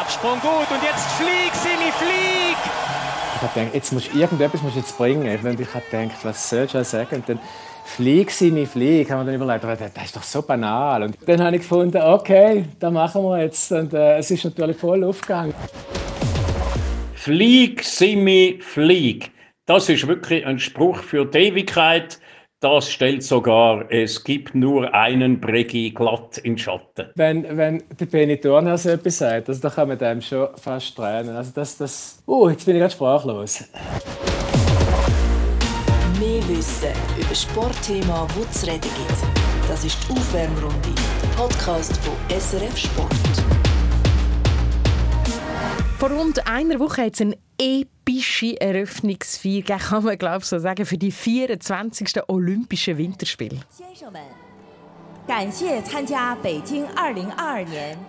Absprung gut und jetzt flieg, Simi, flieg! Ich habe gedacht, jetzt musst irgendetwas musst du jetzt bringen. Ich habe gedacht, was soll ich sagen? Und dann Flieg, Simi, flieg, haben wir dann überlegt, das ist doch so banal. Und dann habe ich gefunden, okay, das machen wir jetzt. Und äh, es ist natürlich voll aufgegangen. Flieg, Simi, flieg. Das ist wirklich ein Spruch für die Ewigkeit. Das stellt sogar, es gibt nur einen Bregi glatt in Schatten. Wenn, wenn der Benny Thurner so etwas sagt, also, da kann man dem schon fast tränen. Also das, das, oh, jetzt bin ich ganz sprachlos. Mehr Wissen über Sportthema, wo es reden gibt. Das ist die Aufwärmrunde, der Podcast von SRF Sport. Vor rund einer Woche hat es eine epische Eröffnungsfeier kann man glaube so sagen, für die 24. Olympischen Winterspiele.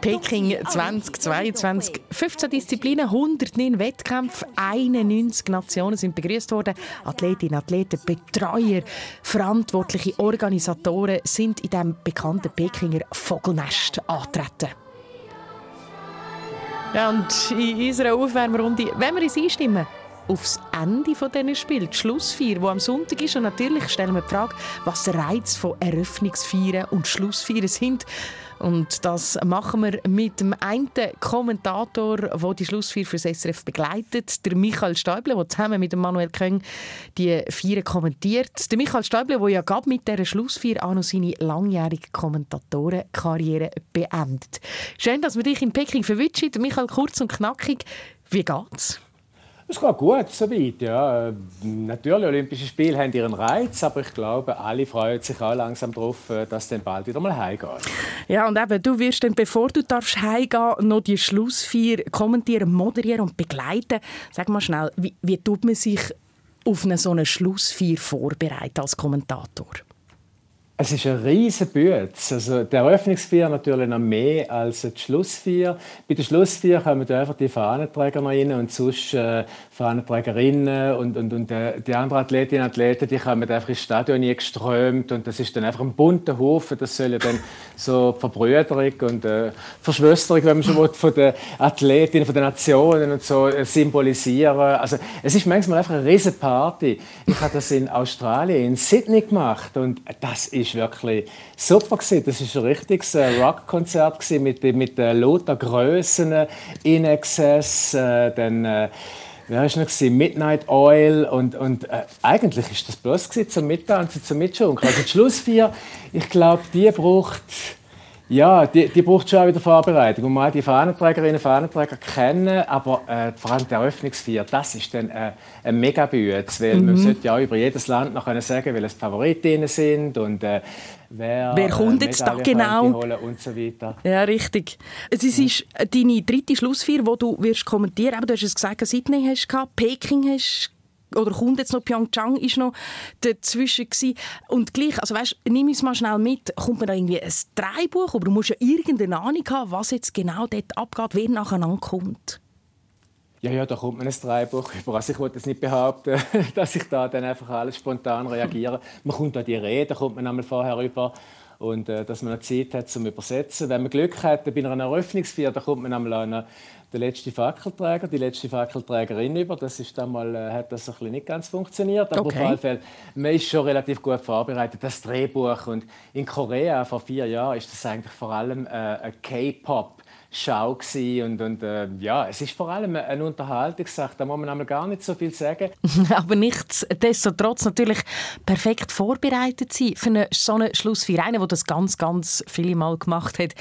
Peking 2022. 15 Disziplinen, 109 Wettkämpfe, 91 Nationen sind begrüßt worden. Athletinnen, Athleten, Betreuer, verantwortliche Organisatoren sind in dem bekannten Pekinger Vogelnest angetreten. Ja, und in unserer Aufwärmrunde, wenn wir uns einstimmen, aufs Ende dieses Spiels, die Schlussfeier, die am Sonntag ist. Und natürlich stellen wir die Frage, was der Reiz von Eröffnungsfeiern und Schlussfeiern sind. Und das machen wir mit dem einen Kommentator, der die Schlussfeier für das SRF begleitet, der Michael Stäuble, der zusammen mit Manuel Köng die Feier kommentiert. Der Michael Stäuble, der ja gerade mit dieser Schlussfeier auch noch seine langjährige Kommentatorenkarriere beendet. Schön, dass wir dich in Peking verwünschen. Michael, kurz und knackig, wie geht's? Es geht gut, soweit. Ja. Natürlich, Olympische Spiele haben ihren Reiz, aber ich glaube, alle freuen sich auch langsam darauf, äh, dass es dann bald wieder mal heimgeht. Ja, und eben, du wirst dann, bevor du darfst heimgehen, noch die Schlussfeier kommentieren, moderieren und begleiten. Sag mal schnell, wie, wie tut man sich auf eine so eine Schlussfeier vorbereiten als Kommentator? Es ist ein riesen Bütz. Also der Eröffnungsfeier natürlich noch mehr als die Schlussfeier. Bei der Schlussfeier kommen einfach die Fahnenträger noch rein und sonst äh, Fahnenträgerinnen und, und, und äh, die anderen Athletinnen und Athleten, die kommen einfach ins Stadion geströmt und das ist dann einfach ein bunter Haufen. Das soll ja dann so Verbrüderung und äh, Verschwösterung, wenn man schon will, von den Athletinnen, von den Nationen und so äh, symbolisieren. Also es ist manchmal einfach eine riesen Party. Ich habe das in Australien, in Sydney gemacht und das ist wirklich super gewesen. Das ist ein richtiges äh, Rockkonzert mit mit den lauter Grössen in Excess, äh, dann äh, Wer war noch? Midnight Oil. Und, und äh, eigentlich ist das bloß zum Mittanzen, zum Mitschunkeln. Also die Schlussvier, ich glaube, die braucht ja, die, die braucht schon auch wieder Vorbereitung. Und mal die Fahnenträgerinnen und Fahnenträger kennen, aber äh, vor allem die Eröffnungsfeier, das ist dann äh, ein Megabüte, weil mhm. man sollte ja auch über jedes Land noch können sagen, welche Favoritinnen sind und äh, wer, wer kommt äh, jetzt da genau und so weiter. Ja, richtig. Es ist deine dritte Schlussfeier, die du wirst kommentieren. Aber du hast es gesagt, Sydney hast du Peking hast oder kommt jetzt noch Pyeongchang ist noch dazwischen gewesen. und gleich also weißt nimm uns mal schnell mit kommt man da irgendwie ein Dreibuch aber du musst ja irgendeine Ahnung haben was jetzt genau dort abgeht wer nacheinander kommt ja, ja, da kommt man ein Dreibuch über. Also ich wollte jetzt nicht behaupten, dass ich da dann einfach alles spontan reagiere. Man kommt da die Rede, kommt man einmal vorher über und äh, dass man noch Zeit hat zum Übersetzen. Wenn man Glück hat, bei einer Eröffnungsfeier, da kommt man einmal an der letzte Fackelträger, die letzte Fackelträgerin über. Das ist einmal, äh, hat das ein nicht ganz funktioniert. Aber okay. auf jeden Fall, man ist schon relativ gut vorbereitet. Das Drehbuch und in Korea vor vier Jahren ist das eigentlich vor allem äh, ein K-Pop. Schau und, und äh, ja, es ist vor allem eine Unterhaltungssache, da muss man einmal gar nicht so viel sagen. Aber nichtsdestotrotz natürlich perfekt vorbereitet sein für eine, so eine Schlussfeier. Einer, der das ganz, ganz viele Mal gemacht hat,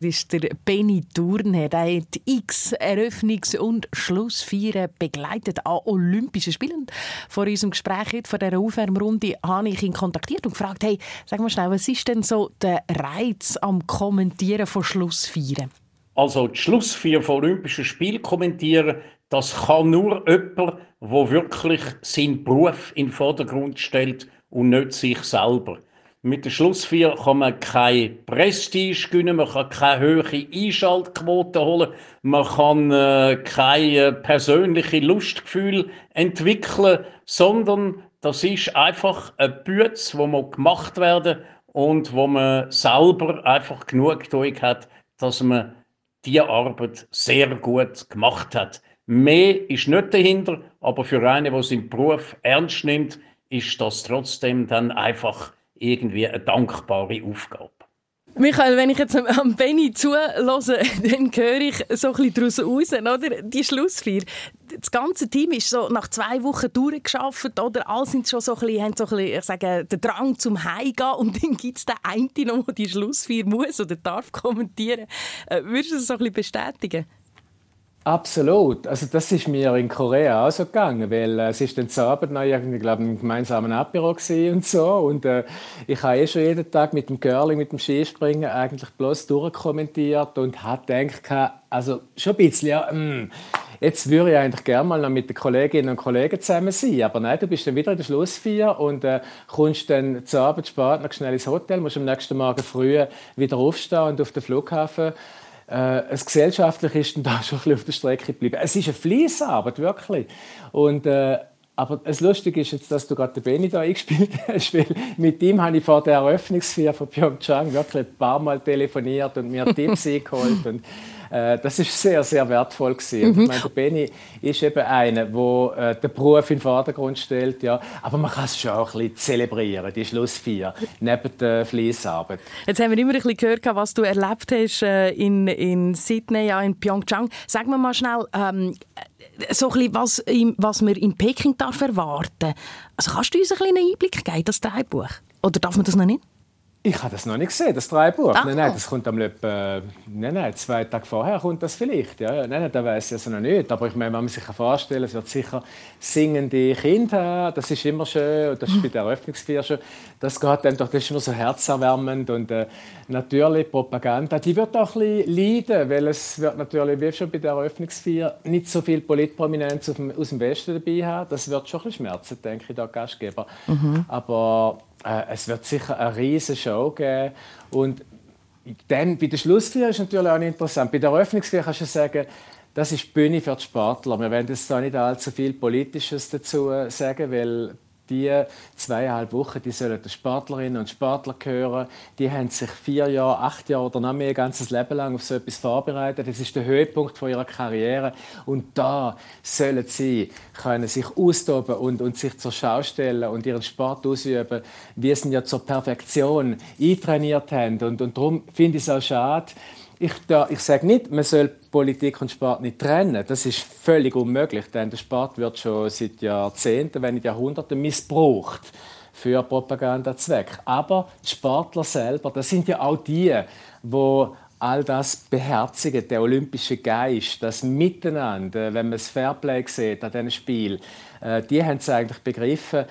ist der Benny Thurnherr. Der hat x Eröffnungs- und Schlussfeiern begleitet an Olympischen Spielen. Vor unserem Gespräch, vor dieser Aufwärmrunde, habe ich ihn kontaktiert und gefragt, hey, sag mal schnell, was ist denn so der Reiz am Kommentieren von Schlussfeiern? Also die Schlussfeier von Olympischen Spielen kommentieren, das kann nur jemand, der wirklich seinen Beruf in den Vordergrund stellt und nicht sich selber. Mit der Schlussfeier kann man kein Prestige gewinnen, man kann keine hohe Einschaltquote holen, man kann äh, kein persönliches Lustgefühl entwickeln, sondern das ist einfach ein Bütz, wo man gemacht werden und wo man selber einfach genug hat, dass man diese Arbeit sehr gut gemacht hat. Mehr ist nicht dahinter, aber für einen, der seinen Beruf ernst nimmt, ist das trotzdem dann einfach irgendwie eine dankbare Aufgabe. Michael, wenn ich jetzt am Benny zuhöre, dann höre ich so ein bisschen raus, oder? Die Schlussfeier. Das ganze Team ist so nach zwei Wochen durchgeschafft, oder? Alle sind schon so ein bisschen, haben so ein bisschen, ich sage, den Drang zum Heimgehen und dann gibt es den einen der die Schlussfeier muss oder darf kommentieren. Äh, würdest du das so ein bisschen bestätigen? Absolut. Also das ist mir in Korea auch so gegangen, weil äh, es ist dann zu Abend noch irgendwie, glaube ich, im gemeinsamen Apero und so. Und äh, ich habe eh schon jeden Tag mit dem Curling, mit dem Skispringen eigentlich bloß durchkommentiert und habe gedacht, also schon ein bisschen, ja, mh, hm, jetzt würde ich eigentlich gerne mal noch mit den Kolleginnen und Kollegen zusammen sein, aber nein, du bist dann wieder in der Schlussfeier und äh, kommst dann zu Abend spät noch schnell ins Hotel, musst am nächsten Morgen früh wieder aufstehen und auf den Flughafen äh, es gesellschaftlich ist dann da schon ein bisschen auf der Strecke geblieben. Es ist eine Fliessarbeit, wirklich. Und, äh, aber das Lustige ist jetzt, dass du gerade den Benny da eingespielt hast, weil mit ihm habe ich vor der Eröffnungsfeier von Pyeongchang wirklich ein paar Mal telefoniert und mir Tipps eingeholt. Äh, das ist sehr, sehr wertvoll gewesen. Mhm. Ich meine, der Benny ist eben einer, der äh, den Beruf in den Vordergrund stellt, ja. Aber man kann es schon auch ein bisschen zelebrieren, die Schlussfeier, neben der Fließarbeit. Jetzt haben wir immer ein bisschen gehört, was du erlebt hast äh, in, in Sydney, ja, in Pyeongchang. Sag mir mal schnell, ähm, so ein bisschen, was, was man in Peking darf erwarten Also kannst du uns ein bisschen einen Einblick geben, das Drehbuch? Oder darf man das noch nicht? Ich habe das noch nicht gesehen, das Dreibuch. Nein, nein, das kommt am etwa, nein, nein, zwei Tage vorher kommt das vielleicht. Ja, ja. Nein, nein, das weiß ich also noch nicht. Aber ich meine, wenn man sich vorstellen es wird sicher singende Kinder haben. Das ist immer schön. Und das ist bei der Eröffnungsfeier schon. Das geht dann doch, das ist immer so herzerwärmend. Und äh, natürlich Propaganda, die wird auch ein bisschen leiden, weil es wird natürlich, wie schon bei der Eröffnungsfeier, nicht so viel Politprominenz aus dem Westen dabei haben. Das wird schon ein bisschen schmerzen, denke ich, der Gastgeber. Mhm. Aber äh, es wird sicher eine riesige Show geben. Und dann bei der Schlussfeier ist natürlich auch interessant. Bei der Eröffnungsfeier kannst du sagen, das ist die Bühne für die Sportler. Wir werden jetzt da nicht allzu viel Politisches dazu sagen, weil die zweieinhalb Wochen, die sollen die Sportlerinnen und Sportler gehören. Die haben sich vier Jahre, acht Jahre oder noch mehr, ein ganzes Leben lang auf so etwas vorbereitet. Das ist der Höhepunkt von ihrer Karriere. Und da sollen sie können sich austoben und, und sich zur Schau stellen und ihren Sport ausüben, wie sie ihn ja zur Perfektion eintrainiert haben. Und, und darum finde ich es auch schade, ich, ich sage nicht, man soll Politik und Sport nicht trennen. Das ist völlig unmöglich, denn der Sport wird schon seit Jahrzehnten, wenn nicht Jahrhunderten missbraucht für Propagandazwecke. Aber die Sportler selber, das sind ja auch die, wo all das beherzigen, der olympische Geist, das Miteinander, wenn man das Fairplay sieht an diesem Spiel, äh, die haben es eigentlich begriffen,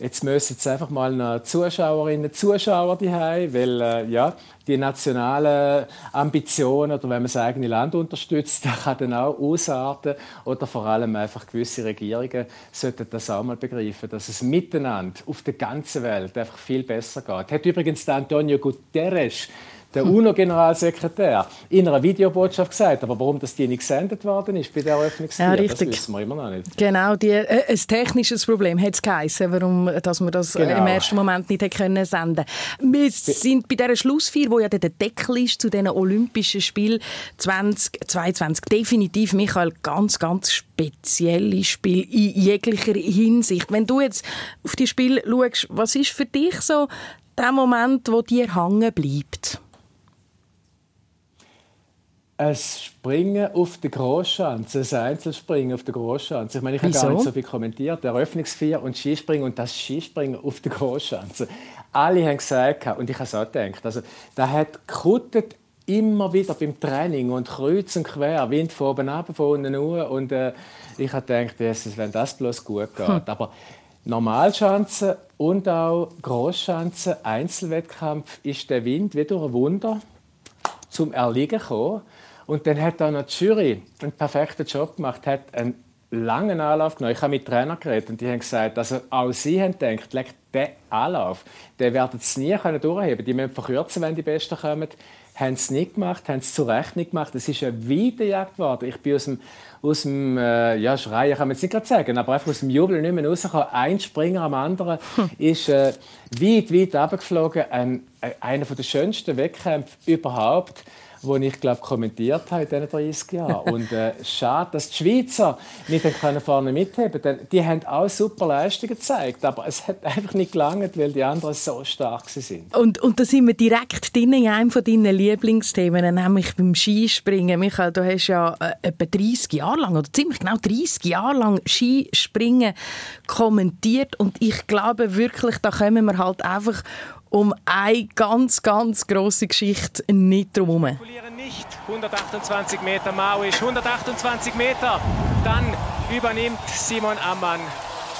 Jetzt müssen jetzt einfach mal noch Zuschauerinnen und Zuschauer haben, weil äh, ja, die nationalen Ambitionen oder wenn man das eigene Land unterstützt, das kann dann auch ausarten oder vor allem einfach gewisse Regierungen sollten das auch mal begreifen, dass es miteinander auf der ganzen Welt einfach viel besser geht. Hat übrigens Antonio Guterres der UNO-Generalsekretär in einer Videobotschaft gesagt. Aber warum das die nicht gesendet worden ist bei der Eröffnungsfeier, ja, das wissen wir immer noch nicht. Genau, die, äh, ein technisches Problem hat es geheißen, warum dass wir das genau. im ersten Moment nicht können senden Wir sind bei dieser Schlussfeier, wo ja der Deckel ist zu den Olympischen Spielen 2022, definitiv, Michael, ganz, ganz spezielle Spiel in jeglicher Hinsicht. Wenn du jetzt auf die Spiel schaust, was ist für dich so der Moment, wo dir hängen bleibt? Ein Springen auf der Großschanze, ein Einzelspringen auf der Großschanze. Ich meine, ich habe gar nicht so viel kommentiert. Eröffnungsfeier und Skispringen und das Skispringen auf der Großschanze. Alle haben gesagt, und ich habe es auch gedacht, also, da hat gekuttet immer wieder beim Training und kreuz und quer, Wind von oben ab, von unten nur. Und äh, ich habe gedacht, Jesus, wenn das bloß gut geht. Hm. Aber Normalschanze und auch Großschanze, Einzelwettkampf, ist der Wind wie durch ein Wunder zum Erliegen gekommen. Und dann hat auch noch die Jury einen perfekten Job gemacht, hat einen langen Anlauf genommen. Ich habe mit Trainern geredet und die haben gesagt, also auch sie haben gedacht, der Anlauf, den werden sie nie können durchheben Die müssen verkürzen, wenn die Besten kommen. Haben es nicht gemacht, haben es zu Recht nicht gemacht. Es ist eine Weiterjagd geworden. Ich bin aus dem, aus dem äh, ja, Schreien kann man jetzt nicht gerade sagen, aber einfach aus dem Jubel nicht mehr rausgekommen. Ein Springer am anderen ist äh, weit, weit runtergeflogen. Ein, äh, einer der schönsten Wettkämpfe überhaupt die ich glaube kommentiert habe in diesen 30 Jahren. Und äh, schade, dass die Schweizer nicht vorne mitheben können. Die haben auch super Leistungen gezeigt, aber es hat einfach nicht gelangt, weil die anderen so stark sind. Und, und da sind wir direkt drin in einem von deinen Lieblingsthemen, nämlich beim Skispringen. Michael, du hast ja äh, etwa 30 Jahre lang, oder ziemlich genau 30 Jahre lang Skispringen kommentiert und ich glaube wirklich, da kommen wir halt einfach um eine ganz, ganz große Geschichte nicht drum herum. Nicht 128 Meter Mauisch, 128 Meter. Dann übernimmt Simon Ammann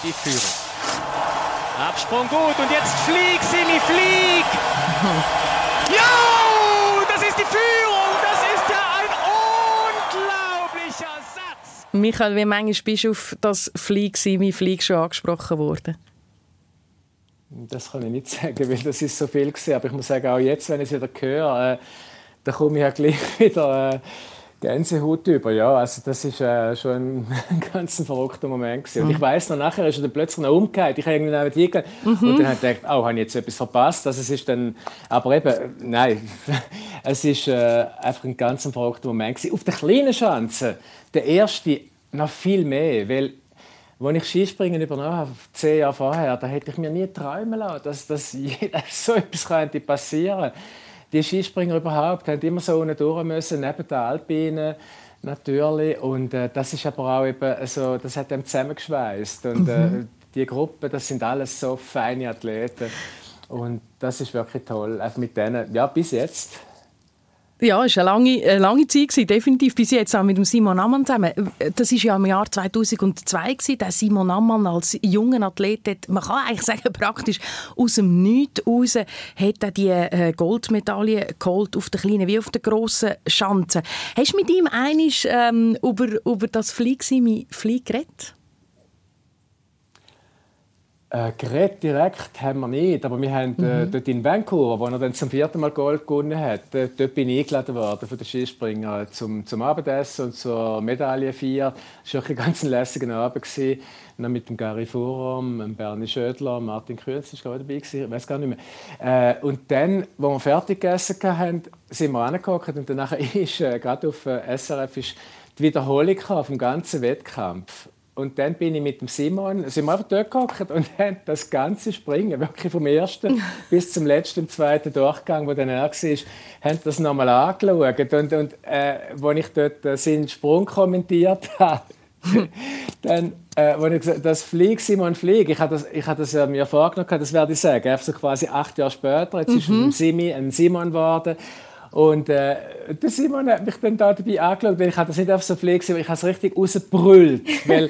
die Führung. Absprung gut und jetzt flieg, Simi, flieg! Ja, das ist die Führung! Das ist ja ein unglaublicher Satz! Michael, wie manchmal bist du auf das Flieg, Simi, Flieg schon angesprochen worden? Das kann ich nicht sagen, weil das ist so viel gewesen. Aber ich muss sagen, auch jetzt, wenn ich es wieder höre, äh, da komme ich ja gleich wieder äh, Gänsehaut über. Ja, also das ist äh, schon ein, ganz verrückter Moment gewesen. Und ich mhm. weiß noch, nachher ist er dann plötzlich noch umgekehrt. Ich habe irgendwie neben die mhm. und dann habe ich gedacht, oh, habe ich jetzt etwas verpasst? Also es ist dann, aber eben, nein, es ist äh, einfach ein ganz verrückter Moment gewesen. Auf der kleinen Schanze, der erste noch viel mehr, weil als ich Skispringen übernommen habe, zehn Jahre vorher, da hätte ich mir nie träumen lassen, dass, dass so etwas könnte passieren Die Skispringer überhaupt haben immer so unten durch müssen, neben den Alpinen natürlich. Und äh, das ist aber auch eben so, das hat dem zusammengeschweißt. Und äh, mhm. die Gruppe, das sind alles so feine Athleten. Und das ist wirklich toll. Einfach mit denen, ja, bis jetzt ja, es war eine lange, eine lange Zeit, gewesen, definitiv. Bis jetzt auch mit dem Simon Ammann zusammen. Das war ja im Jahr 2002. Gewesen. Der Simon Ammann als junger Athlet, hat, man kann eigentlich sagen, praktisch aus dem Nichts raus, hat er die äh, Goldmedaille geholt, auf der kleinen wie auf der grossen Schanze. Hast du mit ihm einig ähm, über, über das Flieg, Flieg geredet? Äh, Gerät direkt haben wir nicht, aber wir haben äh, mhm. dort in Vancouver, wo er dann zum vierten Mal Gold gewonnen hat, äh, dort bin ich eingeladen worden von den Skispringern zum, zum Abendessen und zur Medaillenfeier. Es war ein ganz lässiger Abend. Gewesen. Dann mit dem Gary Furum, Bernie Schödler, Martin Krütz war gerade dabei, gewesen, ich weiß gar nicht mehr. Äh, und dann, als wir fertig gegessen haben, sind wir angeguckt und danach ist äh, gerade auf äh, SRF ist die Wiederholung vom ganzen Wettkampf. Und dann bin ich mit dem Simon, sind wir einfach dort gehockt und haben das ganze Springen, wirklich vom ersten bis zum letzten, zweiten Durchgang, wo dann er war, haben das nochmal angeschaut. Und, und äh, als ich dort äh, seinen Sprung kommentiert habe, dann, äh, wo ich gesagt das Flieg, Simon, Flieg, ich habe das, ich habe das ja mir vorgenommen, das werde ich sagen, einfach so quasi acht Jahre später, jetzt mhm. ist ein, Simi, ein Simon geworden und äh, der Simon hat mich dann da dabei angeschaut, weil ich das nicht auf so viel gesehen, ich habe es richtig rausgebrüllt, weil,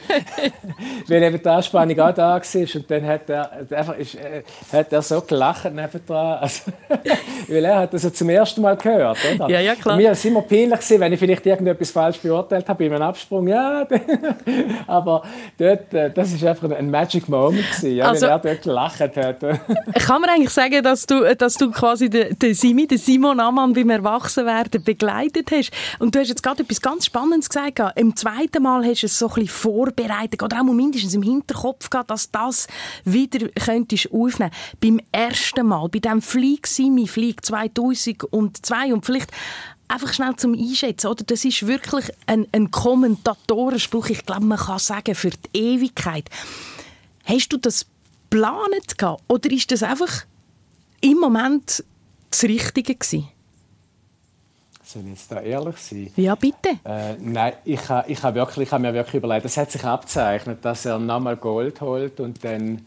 weil eben die Anspannung auch da war. Und dann hat er, einfach, ist, äh, hat er so gelacht nebendran. Also, weil er hat das ja zum ersten Mal gehört, oder? Ja, ja, klar. Und mir war es immer peinlich, gewesen, wenn ich vielleicht irgendetwas falsch beurteilt habe bei einem Absprung. Ja, aber dort, äh, das war einfach ein Magic Moment, gewesen, ja, also, weil er dort gelacht hat. kann man eigentlich sagen, dass du, dass du quasi den, den, Simi, den Simon Ammann beim Erwachsenwerden begleitet hast. Und du hast jetzt gerade etwas ganz Spannendes gesagt. Im zweiten Mal hast du es so ein bisschen vorbereitet oder auch mindestens im Hinterkopf gehabt, dass das wieder könntest aufnehmen. Beim ersten Mal, bei dem Flieg Simi Flieg 2002 und vielleicht einfach schnell zum Einschätzen, oder? Das ist wirklich ein, ein Kommentatorenspruch. Ich glaube, man kann sagen, für die Ewigkeit. Hast du das geplant oder ist das einfach im Moment das Richtige gewesen? Soll ich jetzt da ehrlich sein? Ja, bitte. Äh, nein, ich habe ich ha wirklich, ich ha mir wirklich überlegt, es hat sich abzeichnet, dass er nochmal Gold holt und dann,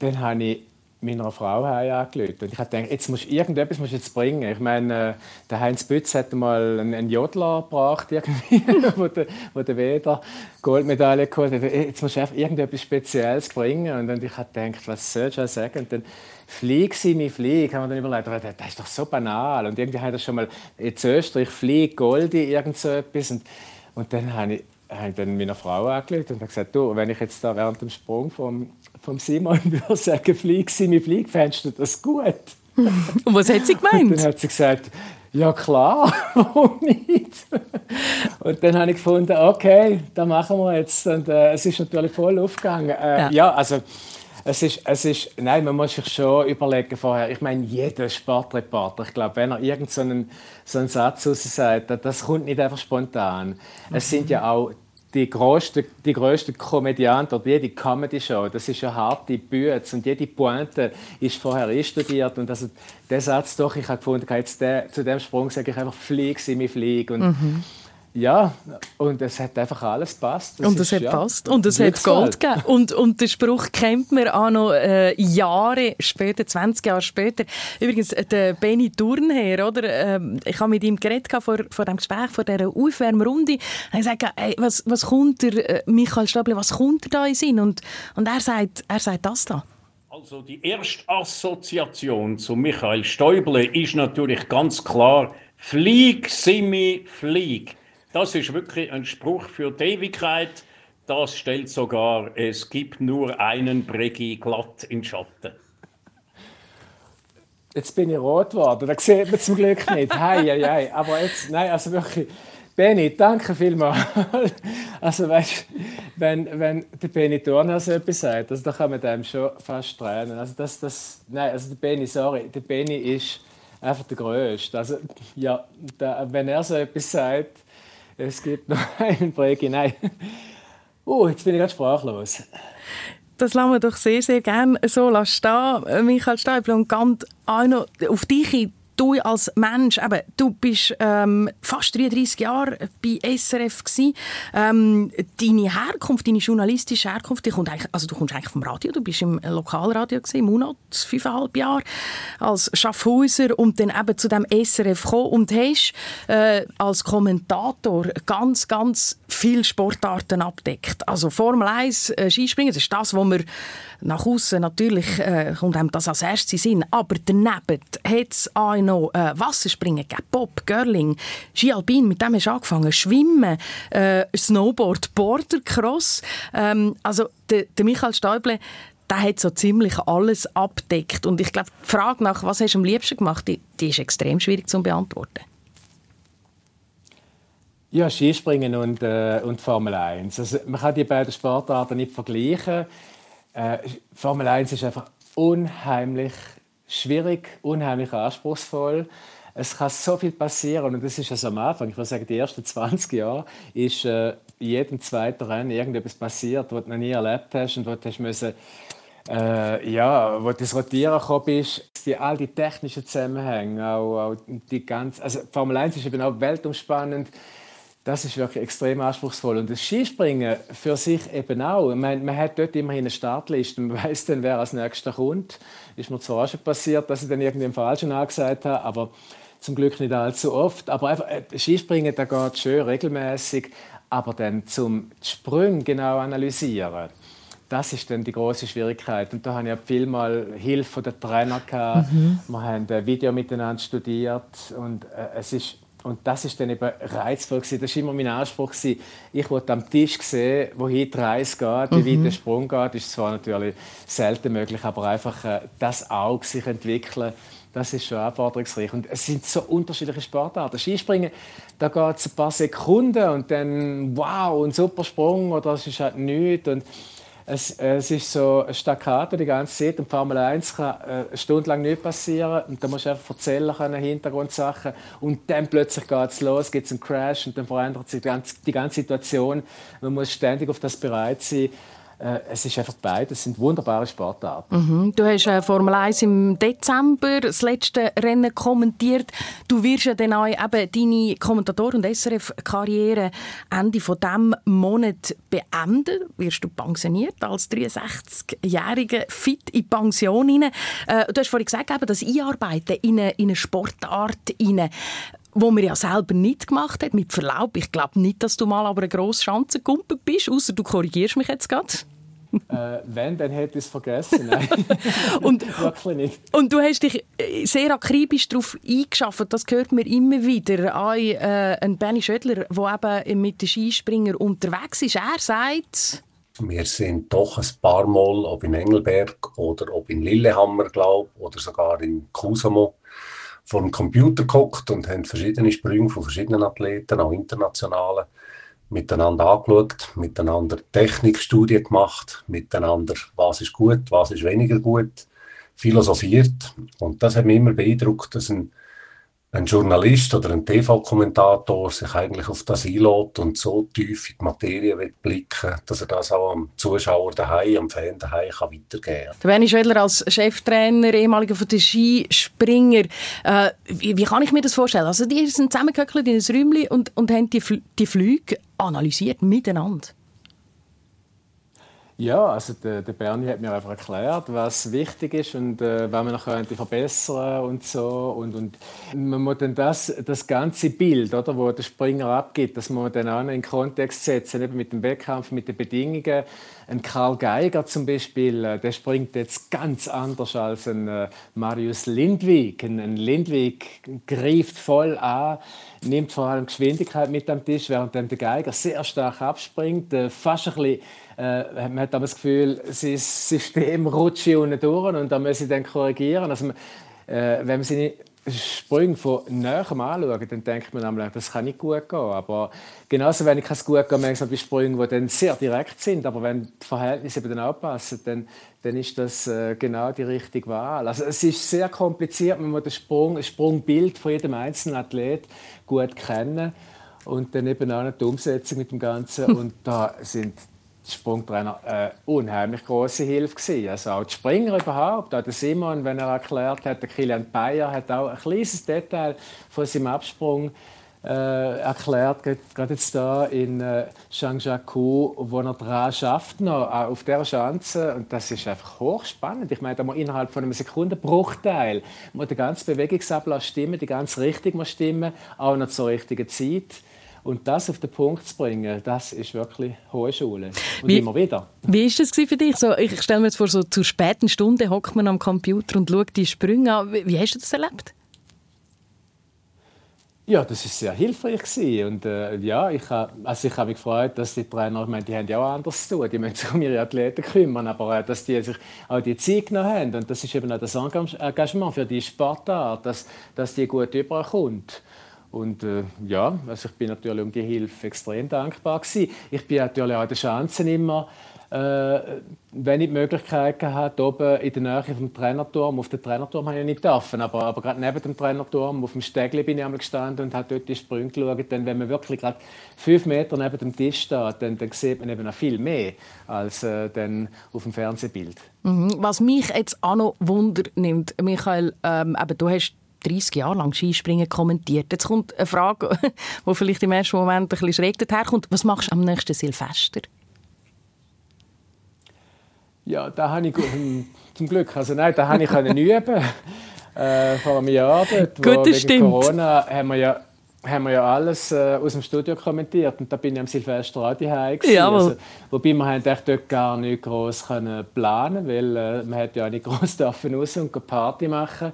dann habe ich meiner Frau angerufen. Und ich habe gedacht, jetzt musst, irgendetwas musst du jetzt bringen. Ich meine, äh, der Heinz Bütz hat mal einen, einen Jodler gebracht, irgendwie, wo, der, wo der Weder Goldmedaille geholt hat. Jetzt musst du einfach irgendetwas Spezielles bringen. Und dann ich habe gedacht, was soll ich sagen? Und dann Flieg sie mir Flieg, haben wir dann überlegt, das ist doch so banal. Und irgendwie hat er schon mal in Österreich Flieg, Goldi, irgend so etwas. Und, und dann habe ich, habe ich dann meiner Frau angelegt und gesagt, du, wenn ich jetzt da während dem Sprung vom, vom Simon würde sagen, Flieg sie mir Flieg, fändest du das gut? Und was hat sie gemeint? Und dann hat sie gesagt, ja klar, warum nicht? Und dann habe ich gefunden, okay, das machen wir jetzt. Und äh, es ist natürlich voll aufgegangen. Äh, ja. ja. also es ist, es ist, nein, man muss sich schon überlegen vorher. Ich meine, jeder Sportreporter, ich glaube, wenn er irgendeinen so, einen Satz raus sagt, das kommt nicht einfach spontan. Mhm. Es sind ja auch die grössten, die grössten Komödianten oder jede Comedy-Show, das ist eine harte Bühne und jede Pointe ist vorher einstudiert und also der Satz doch, ich habe gefunden, jetzt der, zu dem Sprung sage ich einfach, flieg sie mir flieg und mhm. Ja, und es hat einfach alles passt. und es hat ja, passt. Und es hat Gold gegeben. Und, und der Spruch kennt man auch noch äh, Jahre später, 20 Jahre später. Übrigens, äh, der Benny Thurnherr, oder? Ähm, ich habe mit ihm geredet vor, vor dem Gespräch, vor dieser Aufwärmrunde. Ich sage, ey, was, was kommt der, äh, Michael Stable, was kommt er da in Sinn? Und, und er, sagt, er sagt das da. Also die erste Assoziation zu Michael Stäuble ist natürlich ganz klar Flieg, Simi, Flieg. Das ist wirklich ein Spruch für die Ewigkeit. Das stellt sogar, es gibt nur einen Bregi glatt in Schatten. Jetzt bin ich rot geworden, das sieht man zum Glück nicht. Hei, hei, hei. Aber jetzt, nein, also wirklich, Benny, danke vielmals. Also weißt, wenn, wenn der Benny Turner so etwas sagt, also, da kann man dem schon fast tränen. Also das, das, nein, also der Benny, sorry, der Benny ist einfach der Größte. Also ja, der, wenn er so etwas sagt, es gibt noch einen Bregi. Nein. Oh, jetzt bin ich ganz sprachlos. Das lassen wir doch sehr, sehr gerne so stehen. Michael Steibler und ganz auch noch auf dich du als Mensch, eben, du bist ähm, fast 33 Jahre bei SRF gewesen. Ähm, deine Herkunft, deine journalistische Herkunft, die kommt eigentlich, also du kommst eigentlich vom Radio, du bist im Lokalradio gewesen, im Monat, fünfeinhalb Jahre, als Schaffhauser und dann eben zu dem SRF gekommen und hast äh, als Kommentator ganz, ganz viele Sportarten abdeckt. Also Formel 1, äh, Skispringen, das ist das, was wir nach außen natürlich äh, kommt einem das als erstes Sinn. Aber daneben hat es noch äh, Wasserspringen, Bob, Girling, Ski Alpin, mit dem hast du angefangen, Schwimmen, äh, Snowboard, Bordercross. Ähm, also der, der Michael Stäuble, der hat so ziemlich alles abdeckt. Und ich glaube, die Frage nach, was hast du am liebsten gemacht, die, die ist extrem schwierig zu beantworten. Ja, Skispringen und, äh, und Formel 1. Also, man kann die beiden Sportarten nicht vergleichen. Äh, Formel 1 ist einfach unheimlich schwierig, unheimlich anspruchsvoll. Es kann so viel passieren und das ist also am Anfang, ich würde sagen, die ersten 20 Jahre ist äh, jedem zweiten Rennen irgendetwas passiert, was du noch nie erlebt hast und wo du hast müssen, äh, ja, wo das Rotieren gekommen bist, die, all die technischen Zusammenhänge, auch, auch die ganze, also Formel 1 ist eben auch weltumspannend, das ist wirklich extrem anspruchsvoll. Und das Skispringen für sich eben auch. Man, man hat dort immerhin eine Startliste. Man weiß dann, wer als nächster kommt. Ist mir zwar auch schon passiert, dass ich dann irgendwie im Falschen angesagt habe, aber zum Glück nicht allzu oft. Aber einfach, äh, Skispringen, da geht schön regelmäßig. Aber dann zum Sprung genau analysieren, das ist dann die große Schwierigkeit. Und da habe ich viel mal Hilfe von der Trainer gehabt. Mhm. Wir haben ein Video miteinander studiert und äh, es ist und das ist dann eben reizvoll gewesen. Das war immer mein Anspruch gewesen. Ich wollte am Tisch sehen, wohin die Reise geht, wie mhm. weit der Sprung geht. Das ist zwar natürlich selten möglich, aber einfach äh, das Auge sich entwickeln, das ist schon anforderungsreich. Und es sind so unterschiedliche Sportarten. Skispringen, da geht es ein paar Sekunden und dann wow, ein super Sprung oder es ist halt nichts. Und es, es ist so ein Staccato die ganze Zeit und Formel 1 kann äh, eine Stunde lang nicht passieren und da musst du einfach erzählen können, Hintergrundsachen und dann plötzlich geht es los, gibt es einen Crash und dann verändert sich die ganze, die ganze Situation. Man muss ständig auf das bereit sein. Äh, es ist einfach beides, es sind wunderbare Sportarten. Mhm. Du hast äh, Formel 1 im Dezember das letzte Rennen kommentiert. Du wirst ja dann auch eben deine Kommentator- und SRF-Karriere Ende von diesem Monat beenden. Wirst du pensioniert als 63-Jähriger fit in Pension rein. Äh, du hast vorhin gesagt, eben, das Einarbeiten in eine, in eine Sportart rein wo man ja selber nicht gemacht hat. Mit Verlaub, ich glaube nicht, dass du mal aber ein grosser Schanzenkumpel bist, außer du korrigierst mich jetzt gerade. äh, wenn, dann hätte ich es vergessen. Nein, und, wirklich nicht. Und du hast dich äh, sehr akribisch darauf eingeschafft. Das hört man immer wieder. Auch, äh, ein Benny Schödler, der eben mit den Skispringer unterwegs ist, er sagt... Wir sind doch ein paar Mal, ob in Engelberg oder ob in Lillehammer, glaube oder sogar in Kusamo, vor dem Computer geguckt und haben verschiedene Sprünge von verschiedenen Athleten, auch internationalen, miteinander angeschaut, miteinander Technikstudien gemacht, miteinander, was ist gut, was ist weniger gut, philosophiert. Und das hat mich immer beeindruckt, dass ein ein Journalist oder ein TV-Kommentator sich eigentlich auf das einlädt und so tief in die Materie blicken dass er das auch am Zuschauer daheim, am Fan daheim kann weitergeben kann. Benny Schwedler als Cheftrainer, ehemaliger von den Skispringer. Äh, wie, wie, kann ich mir das vorstellen? Also die sind zusammengehöckelt in ein Räumchen und, und haben die, Fl die Flüge analysiert miteinander. Ja, also der, der Bernie hat mir einfach erklärt, was wichtig ist und äh, was man noch könnte verbessern und so und, und man muss dann das, das ganze Bild, oder, wo der Springer abgibt, das muss man dann auch in den Kontext setzen, eben mit dem Wettkampf, mit den Bedingungen. Ein Karl Geiger zum Beispiel, äh, der springt jetzt ganz anders als ein äh, Marius Lindwig. Ein, Lindwig greift voll an, nimmt vor allem Geschwindigkeit mit am Tisch, während der Geiger sehr stark abspringt, äh, fast ein bisschen äh, man hat das Gefühl, sein System rutscht unten durch und da muss ich dann korrigieren. Also, äh, wenn man seine Sprünge von näherem anschaut, dann denkt man nämlich, das kann nicht gut gehen. Aber genauso wenn ich es gut gehen, manchmal bei Sprüngen, die dann sehr direkt sind, aber wenn die Verhältnisse eben dann anpassen, dann, dann ist das äh, genau die richtige Wahl. Also es ist sehr kompliziert, man muss das Sprung, Sprungbild von jedem einzelnen Athlet gut kennen und dann eben auch die Umsetzung mit dem Ganzen. Und da sind Sprungtrainer äh, unheimlich große Hilfe gewesen. Also auch die Springer überhaupt, auch der Simon, wenn er erklärt hat, der Kilian Bayer hat auch ein kleines Detail von seinem Absprung äh, erklärt, gerade jetzt da in äh, Changjiakou, wo er dran schafft noch auf der Schanze und das ist einfach hochspannend. Ich meine, da muss innerhalb von einem Sekundenbruchteil muss der ganze Bewegungsablauf stimmen, die ganze Richtung muss stimmen, auch noch zur richtigen Zeit. Und das auf den Punkt zu bringen, das ist wirklich hohe Schule. Und wie, immer wieder. Wie war das für dich? So, ich stelle mir jetzt vor, so zur späten Stunde hockt man am Computer und schaut die Sprünge an. Wie, wie hast du das erlebt? Ja, das war sehr hilfreich gewesen. und äh, ja, ich habe also ich mich gefreut, dass die Trainer, ich meine, die haben ja auch anders zu tun, die müssen sich um ihre Athleten kümmern, aber äh, dass die sich auch die Zeit genommen haben und das ist eben auch das Engagement für die Sportart, dass, dass die gut überkommt. Und äh, ja, also ich bin natürlich um die Hilfe extrem dankbar gewesen. Ich bin natürlich auch den Chancen immer, äh, wenn ich die Möglichkeit hatte, oben in der Nähe vom Trainerturm, auf den Trainerturm habe ich nicht dürfen, aber, aber gerade neben dem Trainerturm, auf dem Stegli bin ich einmal gestanden und habe dort die Sprünge geschaut. Denn wenn man wirklich gerade fünf Meter neben dem Tisch steht, dann, dann sieht man eben noch viel mehr als äh, dann auf dem Fernsehbild. Mhm. Was mich jetzt auch noch Wunder nimmt, Michael, ähm, eben, du hast 30 Jahre lang Skispringen kommentiert. Jetzt kommt eine Frage, die vielleicht im ersten Moment ein bisschen schräg daherkommt. Was machst du am nächsten Silvester? Ja, da habe ich zum Glück, also nein, da habe ich können üben. Äh, vor einem Jahr dort, Gut, das stimmt. Corona haben wir ja haben wir ja alles äh, aus dem Studio kommentiert und da bin ich am Silvester auch daheim also, Wobei wir haben dort gar nicht groß planen, weil äh, man hat ja auch nicht groß raus und Party machen.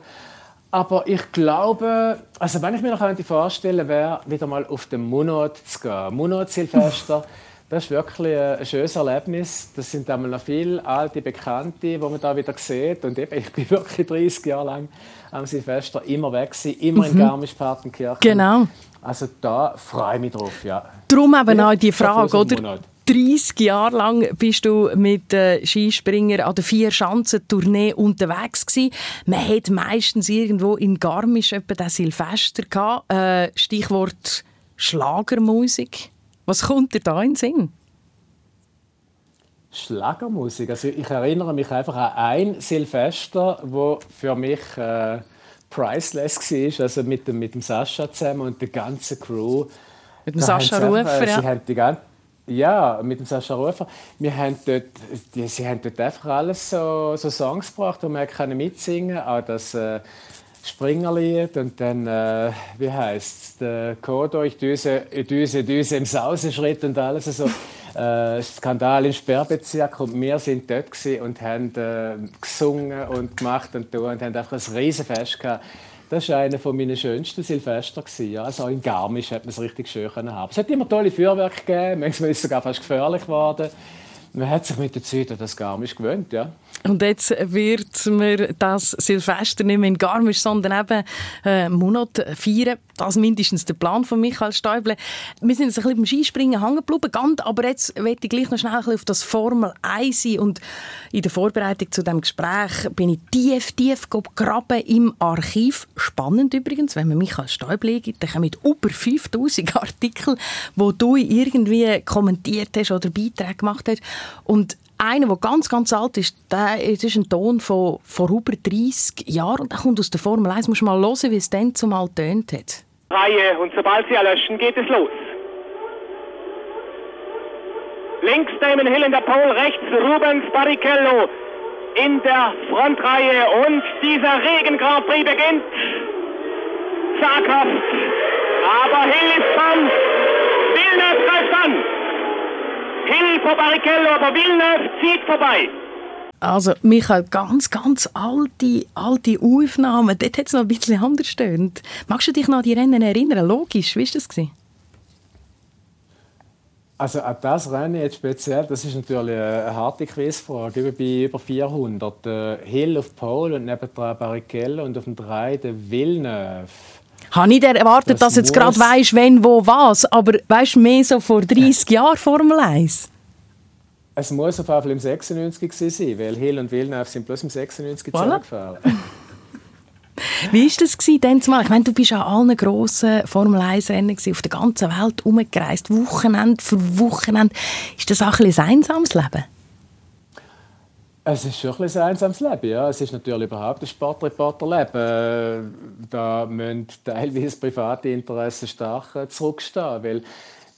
Aber ich glaube, also wenn ich mir noch vorstellen wäre, wieder mal auf den Monat zu gehen. Monat Silvester, das ist wirklich ein schönes Erlebnis. Das sind einmal noch viele alte Bekannte, die man da wieder sieht. Und eben, ich bin wirklich 30 Jahre lang am Silvester immer weg gewesen, immer mhm. in Garmisch-Partenkirchen. Genau. Also da freue ich mich drauf, ja. Darum eben auch die Frage, oder? 30 Jahre lang bist du mit äh, Skispringern an der Vier-Schanzen-Tournee unterwegs gewesen. Man hat meistens irgendwo in Garmisch etwa den Silvester gehabt. Äh, Stichwort Schlagermusik. Was kommt dir da in den Sinn? Schlagermusik. Also ich erinnere mich einfach an ein Silvester, wo für mich äh, priceless war. Also mit dem, mit dem Sascha zusammen und der ganzen Crew. Mit dem Sascha Rufer, äh, ja. Sie haben die ganze ja, mit dem Sascha Rufer. Wir haben dort, die, sie haben dort einfach alles so, so Songs gebracht, wo man mitsingen kann. Auch das äh, Springerlied und dann, äh, wie heisst es, Kodo, ich düse, ich düse, düse im Sausenschritt und alles. Also, äh, Skandal im Sperrbezirk und wir sind dort und haben äh, gesungen und gemacht und, und haben einfach ein Riesenfest gehabt. Das war einer meiner schönsten Silvester. Ja. Also in Garmisch hat man es richtig schön haben. Es hat immer tolle Feuerwerke gegeben, manchmal ist es sogar fast gefährlich geworden. Man hat sich mit der Zeit an das Garmisch gewöhnt, ja. Und jetzt wird man das Silvester nicht mehr in Garmisch, sondern eben äh, Monat feiern. Das mindestens der Plan von Michael Stäuble. Wir sind jetzt ein bisschen beim Skispringen hängen geblieben, aber jetzt möchte ich gleich noch schnell auf das Formel 1 sein. Und in der Vorbereitung zu dem Gespräch bin ich tief, tief graben im Archiv. Spannend übrigens, wenn man Michael Stäuble gibt, dann kommen über 5000 Artikel, wo du irgendwie kommentiert hast oder Beiträge gemacht hast. Und einer, der ganz, ganz alt ist, der, das ist ein Ton von vor über 30 Jahren und der kommt aus der Formel 1. Muss mal hören, wie es dann zumal tönt hat. Reihe und sobald sie erlöschen, geht es los. Links Damon Hill in der Pole, rechts Rubens Barrichello in der Frontreihe und dieser Regen Grand Prix beginnt. Zaghaft, aber Hill ist dran. Villeneuve greift an. Hill vor Barrichello, aber Villeneuve zieht vorbei. Also, Michael, ganz, ganz alte, alte Aufnahmen. Dort hat es noch ein bisschen anders stöhnt. Magst du dich noch an die Rennen erinnern? Logisch, wie war das? Also an das Rennen jetzt speziell, das ist natürlich eine harte Quizfrage. Bei über 400. Äh, Hill auf Pole und nebendran Barrichello und auf dem 3 der Villeneuve. Habe nicht erwartet, das dass du jetzt gerade weißt, wenn, wo, was. Aber weißt du, mehr so vor 30 Jahren Formel 1? Es muss auf jeden Fall im 96 sein, weil Hill und Villeneuve sind bloß im 96 voilà. gefahren. Wie war das denn zumal? Ich meine, du bist an allen grossen Formel 1-Rennen auf der ganzen Welt umgereist, Wochenende für Wochenende. Ist das auch ein, ein einsames Leben? Es ist schon ein, ein einsames Leben, ja. Es ist natürlich überhaupt ein Sportreporterleben. Da müssen teilweise private Interessen stark zurückstehen, weil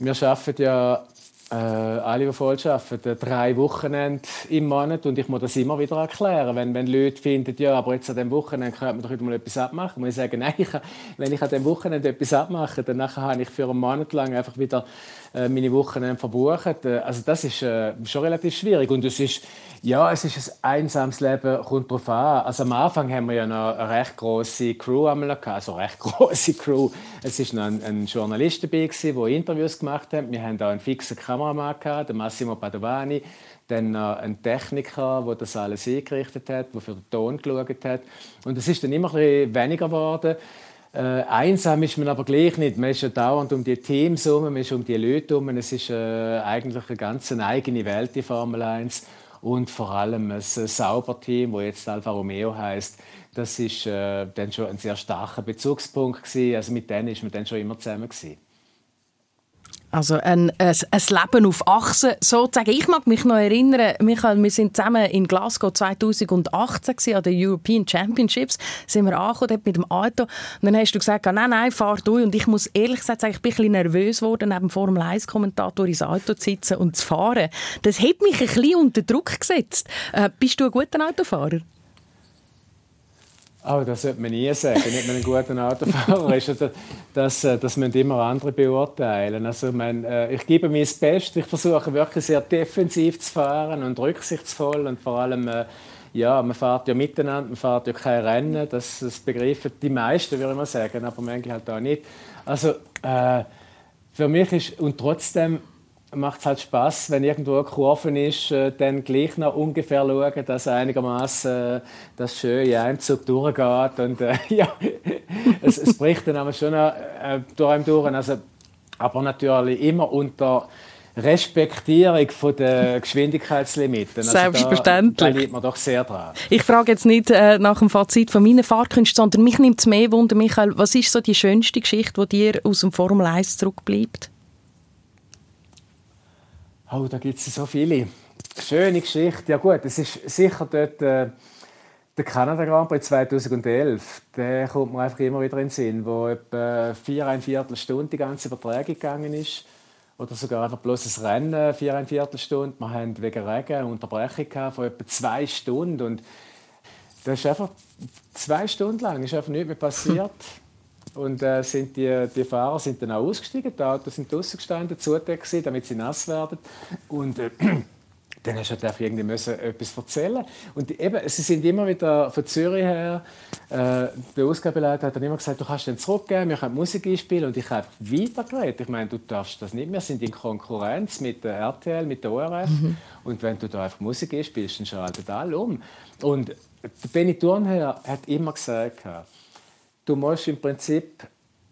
wir arbeiten ja äh, alle, die voll arbeiten, drei Wochenende im Monat und ich muss das immer wieder erklären. Wenn, wenn Leute finden, ja, aber jetzt an diesem Wochenende könnte man doch wieder mal etwas abmachen, muss ich sagen, nein, ich, wenn ich an diesem Wochenende etwas abmache, dann habe ich für einen Monat lang einfach wieder äh, meine Wochenende verbucht. Äh, also das ist äh, schon relativ schwierig und es ist, ja, es ist ein einsames Leben, kommt darauf an. Also am Anfang haben wir ja noch eine recht große Crew einmal gehabt, also eine recht große Crew. Es war noch ein, ein Journalist dabei, der Interviews gemacht hat. Wir haben auch einen fixen Kameramann gehabt, Massimo Padovani. Dann noch ein Techniker, der das alles eingerichtet hat, der für den Ton geschaut hat. Und es ist dann immer ein weniger geworden. Äh, einsam ist man aber gleich nicht. Man ist ja dauernd um die Teams herum, man ist um die Leute herum. Es ist äh, eigentlich eine ganz eigene Welt, die Formel 1. Und vor allem ein Sauberteam, das jetzt Alfa Romeo heißt, das ist äh, dann schon ein sehr starker Bezugspunkt gewesen. Also mit denen ist man dann schon immer zusammen gewesen. Also ein, ein, ein, Leben auf Achsen sozusagen. Ich mag mich noch erinnern, Michael, wir sind zusammen in Glasgow 2018 an den European Championships. Sind wir angekommen mit dem Auto und dann hast du gesagt, nein, nein, fahr du. Und ich muss ehrlich gesagt sagen, ich bin ein bisschen nervös geworden, neben dem Formel 1 Kommentator ins Auto zu sitzen und zu fahren. Das hat mich ein bisschen unter Druck gesetzt. Äh, bist du ein guter Autofahrer? Aber das sollte man nie sagen, nicht man ein guter Autofahrer ist. Also, das, äh, das müssen immer andere beurteilen. Also, ich, meine, äh, ich gebe mir das Bestes. Ich versuche wirklich sehr defensiv zu fahren und rücksichtsvoll und vor allem äh, ja, man fährt ja miteinander, man fährt ja kein Rennen, das, das begreifen die meisten, würde ich mal sagen, aber manche halt auch nicht. Also äh, für mich ist, und trotzdem macht es halt Spaß, wenn irgendwo eine Kurve ist, äh, dann gleich noch ungefähr schauen, dass einigermaßen äh, das schöne Einzug durchgeht und äh, ja, es, es, bricht dann aber schon noch, äh, durch einen durch. Also, aber natürlich immer unter Respektierung von der Geschwindigkeitslimiten. Also Selbstverständlich. Da, da liegt man doch sehr dran. Ich frage jetzt nicht äh, nach dem Fazit von meinen Fahrkünsten, sondern mich nimmt es mehr Wunder, Michael, was ist so die schönste Geschichte, die dir aus dem Formel 1 zurückbleibt? Oh, da gibt es so viele. Schöne Geschichte. Ja gut, es ist sicher dort äh, der Kanada Grand Prix 2011. Der kommt mir einfach immer wieder in den Sinn, wo etwa vier, ein Viertelstunde die ganze Übertragung gegangen ist. Oder sogar einfach bloß ein Rennen, vier, ein Viertelstunde. Wir hatten wegen Regen eine Unterbrechung von etwa zwei Stunden. Und das ist einfach zwei Stunden lang ist einfach nichts mehr passiert. Und äh, sind die, die Fahrer sind dann auch ausgestiegen, die Autos sind draußen gestanden, zugedeckt, damit sie nass werden. Und äh, dann hast du halt irgendwie müssen etwas erzählen Und eben, sie sind immer wieder von Zürich her, äh, der Ausgabeleiter hat dann immer gesagt, du kannst dann zurückgehen, wir können Musik einspielen und ich habe weitergeredet. Ich meine, du darfst das nicht mehr, wir sind in Konkurrenz mit der RTL, mit der ORF mhm. und wenn du da einfach Musik einspielst, dann schaltet alle um. Und Benny Thurnherr hat immer gesagt, du musst im Prinzip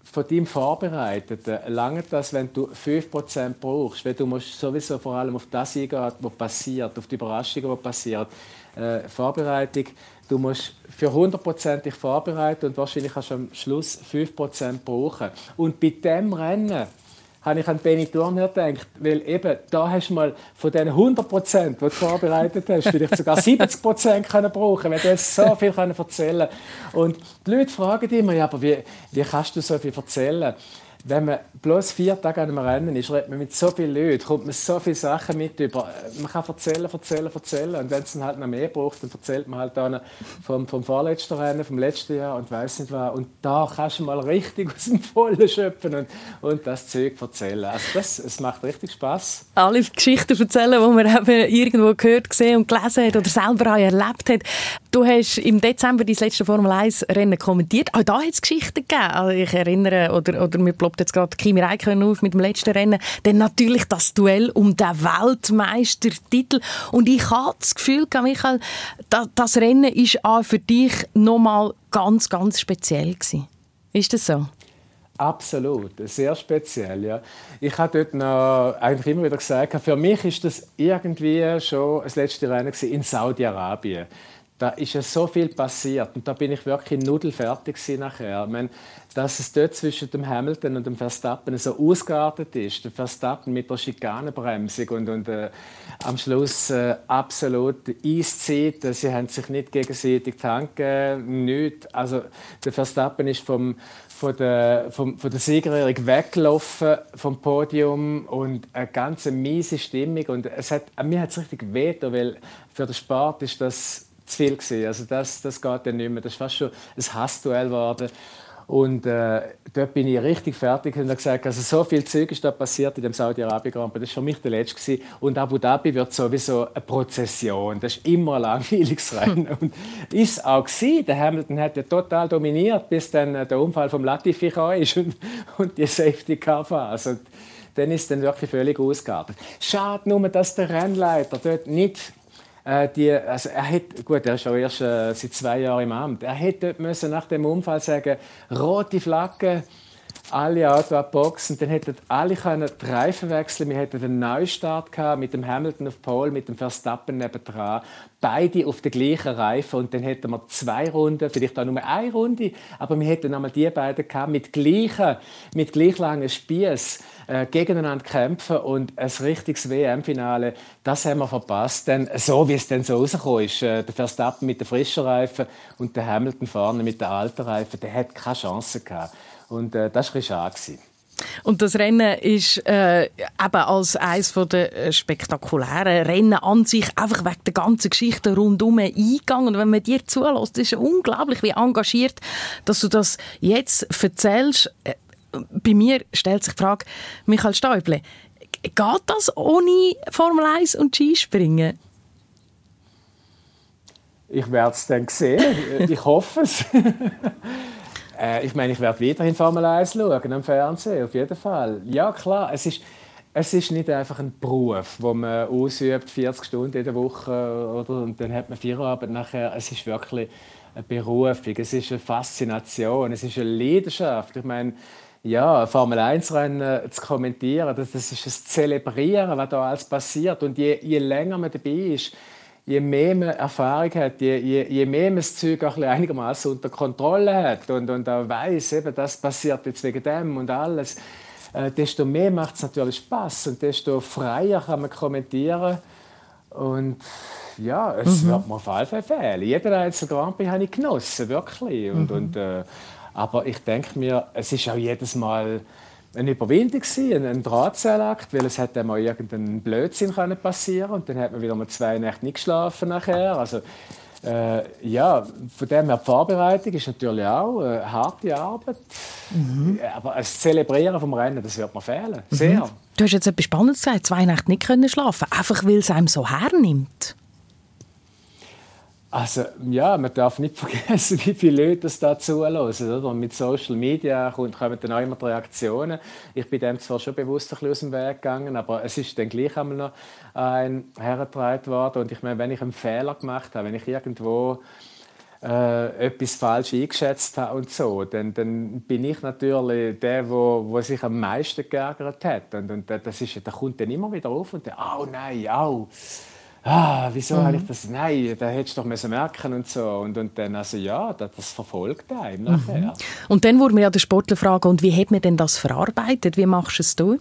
von deinem Vorbereiteten lange das, wenn du 5% brauchst, weil du musst sowieso vor allem auf das eingehen, was passiert, auf die Überraschungen, die passieren. Äh, Vorbereitung, du musst für 100% dich vorbereiten und wahrscheinlich kannst du am Schluss 5% brauchen. Und bei dem Rennen habe ich an Benny Turner gedacht, weil eben, da hast du mal von den 100 Prozent, die du vorbereitet hast, vielleicht sogar 70 Prozent können brauchen, weil du so viel können erzählen Und die Leute fragen immer, ja, aber wie, wie kannst du so viel erzählen? Wenn man bloß vier Tage an einem Rennen ist, redet man mit so vielen Leuten, kommt man so viele Sachen mit über. Man kann erzählen, erzählen, erzählen. Und wenn es dann halt noch mehr braucht, dann erzählt man halt dann vom, vom vorletzten Rennen, vom letzten Jahr und weiß nicht was. Und da kannst du mal richtig aus dem Vollen schöpfen und, und das Zeug erzählen. Also das, es macht richtig Spaß. Alle Geschichten erzählen, die man eben irgendwo gehört, gesehen und gelesen hat oder selber auch erlebt hat. Du hast im Dezember dein letzte Formel 1 Rennen kommentiert. Auch da hat es Geschichten gegeben. Also ich erinnere, oder, oder mir jetzt gerade Kimi Räikkönen auf mit dem letzten Rennen. Dann natürlich das Duell um den Weltmeistertitel. Und ich habe das Gefühl, Michael, das Rennen ist auch für dich nochmal ganz, ganz speziell gewesen. Ist das so? Absolut, sehr speziell. Ja. Ich habe dort noch eigentlich immer wieder gesagt, für mich ist das irgendwie schon das letzte Rennen in Saudi-Arabien da ist ja so viel passiert und da bin ich wirklich nudelfertig nachher. Ich meine, dass es dort zwischen dem Hamilton und dem Verstappen so ausgeartet ist, der Verstappen mit der Schikanenbremsung und, und äh, am Schluss äh, absolut Eiszeit, sie haben sich nicht gegenseitig tanken, nichts. Also der Verstappen ist vom, von der, vom, von der Siegerehrung weggelaufen vom Podium und eine ganz miese Stimmung und es hat, mir hat es richtig weh, weil für den Sport ist das zu viel gewesen. Also das, das geht dann nicht mehr. Das ist fast schon ein Hassduell geworden. Und äh, dort bin ich richtig fertig und habe gesagt, also so viel Zeug ist da passiert in dem Saudi-Arabien Grand Prix. Das war für mich der letzte gewesen. Und Abu Dhabi wird sowieso eine Prozession. Das ist immer ein langweiliges Rennen. und ist auch gewesen. Der Hamilton hat ja total dominiert, bis dann äh, der Unfall vom Latifi ist und, und die Safety Car Phase. Und dann ist dann wirklich völlig ausgeartet. Schade nur, dass der Rennleiter dort nicht äh, die, also er hat, gut, er ist auch erst äh, seit zwei Jahren im Amt. Er hätte müssen nach dem Unfall sagen, rote Flagge, alle Autos abboxen, dann hätten alle können die Reifen wechseln. Wir hätten einen Neustart gehabt mit dem Hamilton auf Pole, mit dem Verstappen nebendran, beide auf den gleichen Reifen. Und dann hätten wir zwei Runden, vielleicht auch nur eine Runde, aber wir hätten einmal die beiden gehabt mit gleichen, mit gleich langen Spieß äh, gegeneinander kämpfen und ein richtiges WM-Finale, das haben wir verpasst. Denn so wie es dann so rausgekommen ist, äh, der Verstappen mit den frischen Reifen und der Hamilton vorne mit den alten Reifen, der hat keine Chance gehabt. Und äh, das war schade. Und das Rennen ist äh, eben als eines der äh, spektakulären Rennen an sich einfach wegen der ganzen Geschichte rundum eingegangen. Und wenn man dir zulässt, ist es unglaublich, wie engagiert, dass du das jetzt erzählst. Bei mir stellt sich die Frage, Michael Stäuble, geht das ohne Formel 1 und Skispringen? Ich werde es dann sehen. ich hoffe es. Äh, ich meine, ich werde weiterhin Formel 1 schauen am Fernsehen, auf jeden Fall. Ja, klar, es ist, es ist nicht einfach ein Beruf, wo man ausübt, 40 Stunden in der Woche oder, und dann hat man Feierabend nachher. Es ist wirklich eine Berufung, es ist eine Faszination, es ist eine Leidenschaft. Ich meine, ja, Formel 1-Rennen zu kommentieren, das, das ist ein Zelebrieren, was da alles passiert. Und je, je länger man dabei ist, je mehr man Erfahrung hat, je, je, je mehr man das Zeug auch einigermaßen unter Kontrolle hat und, und auch weiss, eben, das passiert jetzt wegen dem und alles, äh, desto mehr macht es natürlich Spaß und desto freier kann man kommentieren. Und ja, es mhm. wird mir auf jeden Fall fehlen. Jeder einzelne Grand Prix habe ich genossen, wirklich. Und, mhm. und, äh, aber ich denke mir, es ist auch jedes Mal eine Überwindung gewesen, ein Drahtseilakt, weil es hätte mal irgendeinen Blödsinn können passieren und dann hat man wieder mal zwei Nächte nicht geschlafen nachher. Also äh, ja, von dem her die Vorbereitung ist natürlich auch äh, harte Arbeit, mhm. aber das Zelebrieren vom Rennen, das wird mir fehlen, mhm. sehr. Mhm. Du hast jetzt etwas Spannendes gesagt, zwei Nächte nicht können schlafen, einfach weil es einem so hernimmt. Also ja, man darf nicht vergessen, wie viele Leute das da zuhören. Oder? Mit Social Media kommen dann auch immer die Reaktionen. Ich bin dem zwar schon bewusst ein bisschen aus dem Weg gegangen, aber es ist dann gleich einmal noch ein hergetragen worden. Und ich meine, wenn ich einen Fehler gemacht habe, wenn ich irgendwo äh, etwas falsch eingeschätzt habe und so, dann, dann bin ich natürlich der, wo, wo sich am meisten geärgert hat. Und, und das ist, der kommt dann immer wieder auf und der, oh nein, au. Ah, wieso mhm. habe ich das? Nein, da hättest du doch müssen merken und so. Und, und dann, also ja, das, das verfolgt einen nachher. Mhm. Und dann wurde mir ja der Sportler fragen, und wie hat man denn das verarbeitet? Wie machst du es?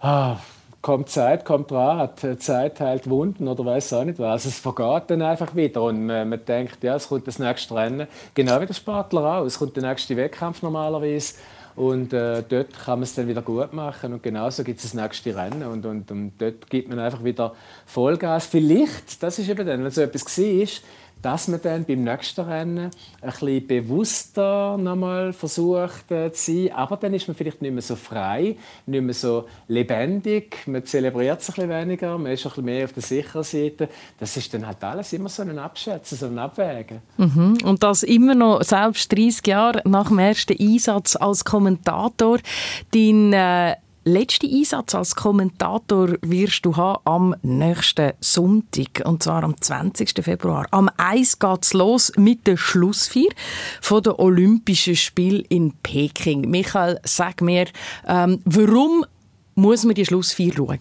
Ah, kommt Zeit, kommt Rat. Zeit heilt Wunden oder weiß auch nicht was. Es vergeht dann einfach wieder und man, man, denkt, ja, es kommt das nächste Rennen. Genau wie der Sportler auch. Es kommt der nächste Wettkampf normalerweise und äh, dort kann man es dann wieder gut machen und genauso gibt es das nächste Rennen und, und, und dort gibt man einfach wieder Vollgas. Vielleicht, das ist eben dann, wenn so etwas war, dass man dann beim nächsten Rennen ein bisschen bewusster nochmal versucht äh, zu sein. Aber dann ist man vielleicht nicht mehr so frei, nicht mehr so lebendig. Man zelebriert es ein bisschen weniger, man ist ein bisschen mehr auf der sicheren Seite. Das ist dann halt alles immer so ein Abschätzen, so ein Abwägen. Mhm. Und das immer noch, selbst 30 Jahre nach dem ersten Einsatz als Kommentator, dein äh letzten Einsatz als Kommentator wirst du haben am nächsten Sonntag, und zwar am 20. Februar. Am 1 geht es los mit der Schlussfeier von der Olympischen Spiele in Peking. Michael, sag mir, ähm, warum muss man die Schlussfeier schauen?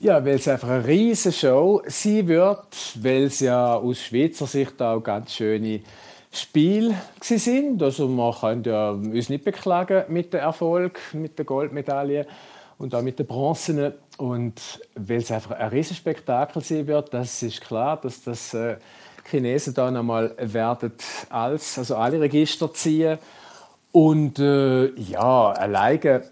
Ja, weil es einfach eine riesige Show sein wird, weil es ja aus Schweizer Sicht auch ganz schöne Spiel sind. Also man kann ja uns nicht beklagen mit dem Erfolg, mit der Goldmedaille und auch mit der Bronze. Und weil es einfach ein riesiges Spektakel sein wird, das ist klar, dass das äh, Chinesen dann einmal werden als, also alle Register ziehen. Und äh, ja, alleine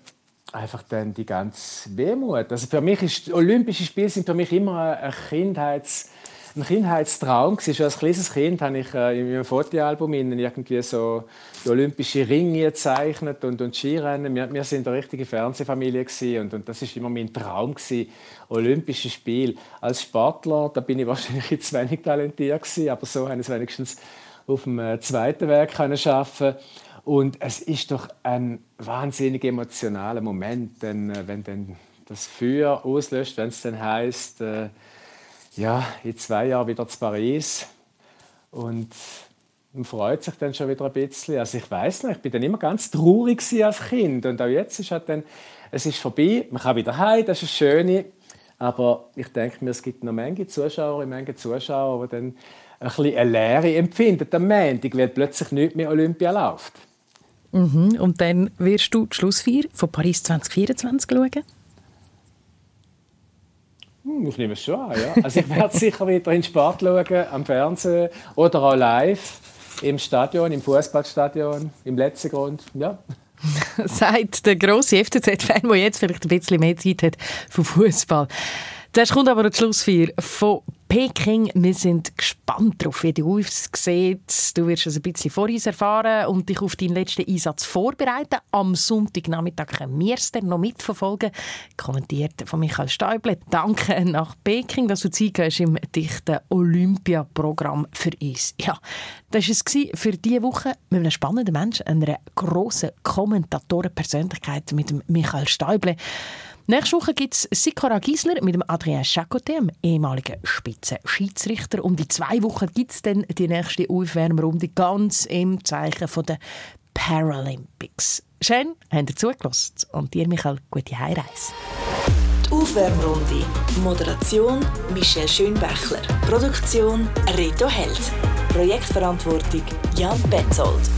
einfach dann die ganze Wehmut. Also für mich ist Olympische Spiele sind für mich immer ein Kindheits ein Kindheitstraum. Schon als kleines Kind habe ich äh, in meinem Fotoalbum irgendwie so die Olympische Ringe gezeichnet und, und Skirennen. Wir, wir sind eine richtige Fernsehfamilie und, und das ist immer mein Traum gewesen. Olympische Spiele. Als Sportler, da bin ich wahrscheinlich zu wenig talentiert gewesen, aber so habe ich es wenigstens auf dem äh, zweiten Weg können schaffen. Und es ist doch ein wahnsinnig emotionaler Moment, denn, äh, wenn dann das Feuer auslöst, wenn es dann heißt äh, ja, in zwei Jahren wieder zu Paris und man freut sich dann schon wieder ein bisschen. Also ich weiß nicht, ich bin dann immer ganz traurig als Kind und auch jetzt ist halt dann, es ist vorbei, man kann wieder heim, das ist das Schöne. Aber ich denke mir, es gibt noch Menge Zuschauer, Menge Zuschauer, die dann ein bisschen eine Leere empfinden am Montag, weil plötzlich nicht mehr Olympia läuft. Mhm. Und dann wirst du die Schlussfeier von Paris 2024 schauen? Ich nehme es schon an, ja. Also ich werde sicher wieder in Sport schauen, am Fernsehen oder auch live im Stadion, im Fußballstadion, im letzten Grund, ja. Sagt der grosse FCZ-Fan, der jetzt vielleicht ein bisschen mehr Zeit hat für Fußball. Zuerst kommt aber die Schlussfeier von Peking. Wir sind gespannt darauf, wie du es siehst. Du wirst es ein bisschen vor uns erfahren und dich auf deinen letzten Einsatz vorbereiten. Am Sonntagnachmittag können wir es dann noch mitverfolgen. Kommentiert von Michael Stäuble. Danke nach Peking, dass du Zeit hast im dichten Olympiaprogramm für uns. Ja, das war es für diese Woche mit einem spannenden Menschen, einer grossen Kommentatorenpersönlichkeit mit Michael Stäuble. Nächste Woche gibt es Sikora Giesler mit dem Adrien Chacotet, dem ehemaligen Spitzenschiedsrichter. Und in zwei Wochen gibt es dann die nächste Aufwärmrunde ganz im Zeichen der Paralympics. Schön, habt ihr zugelassen. Und dir, Michael, gute Heimreise. Die Aufwärmrunde. Moderation Michelle Schönbächler. Produktion Reto Held. Projektverantwortung Jan Betzold.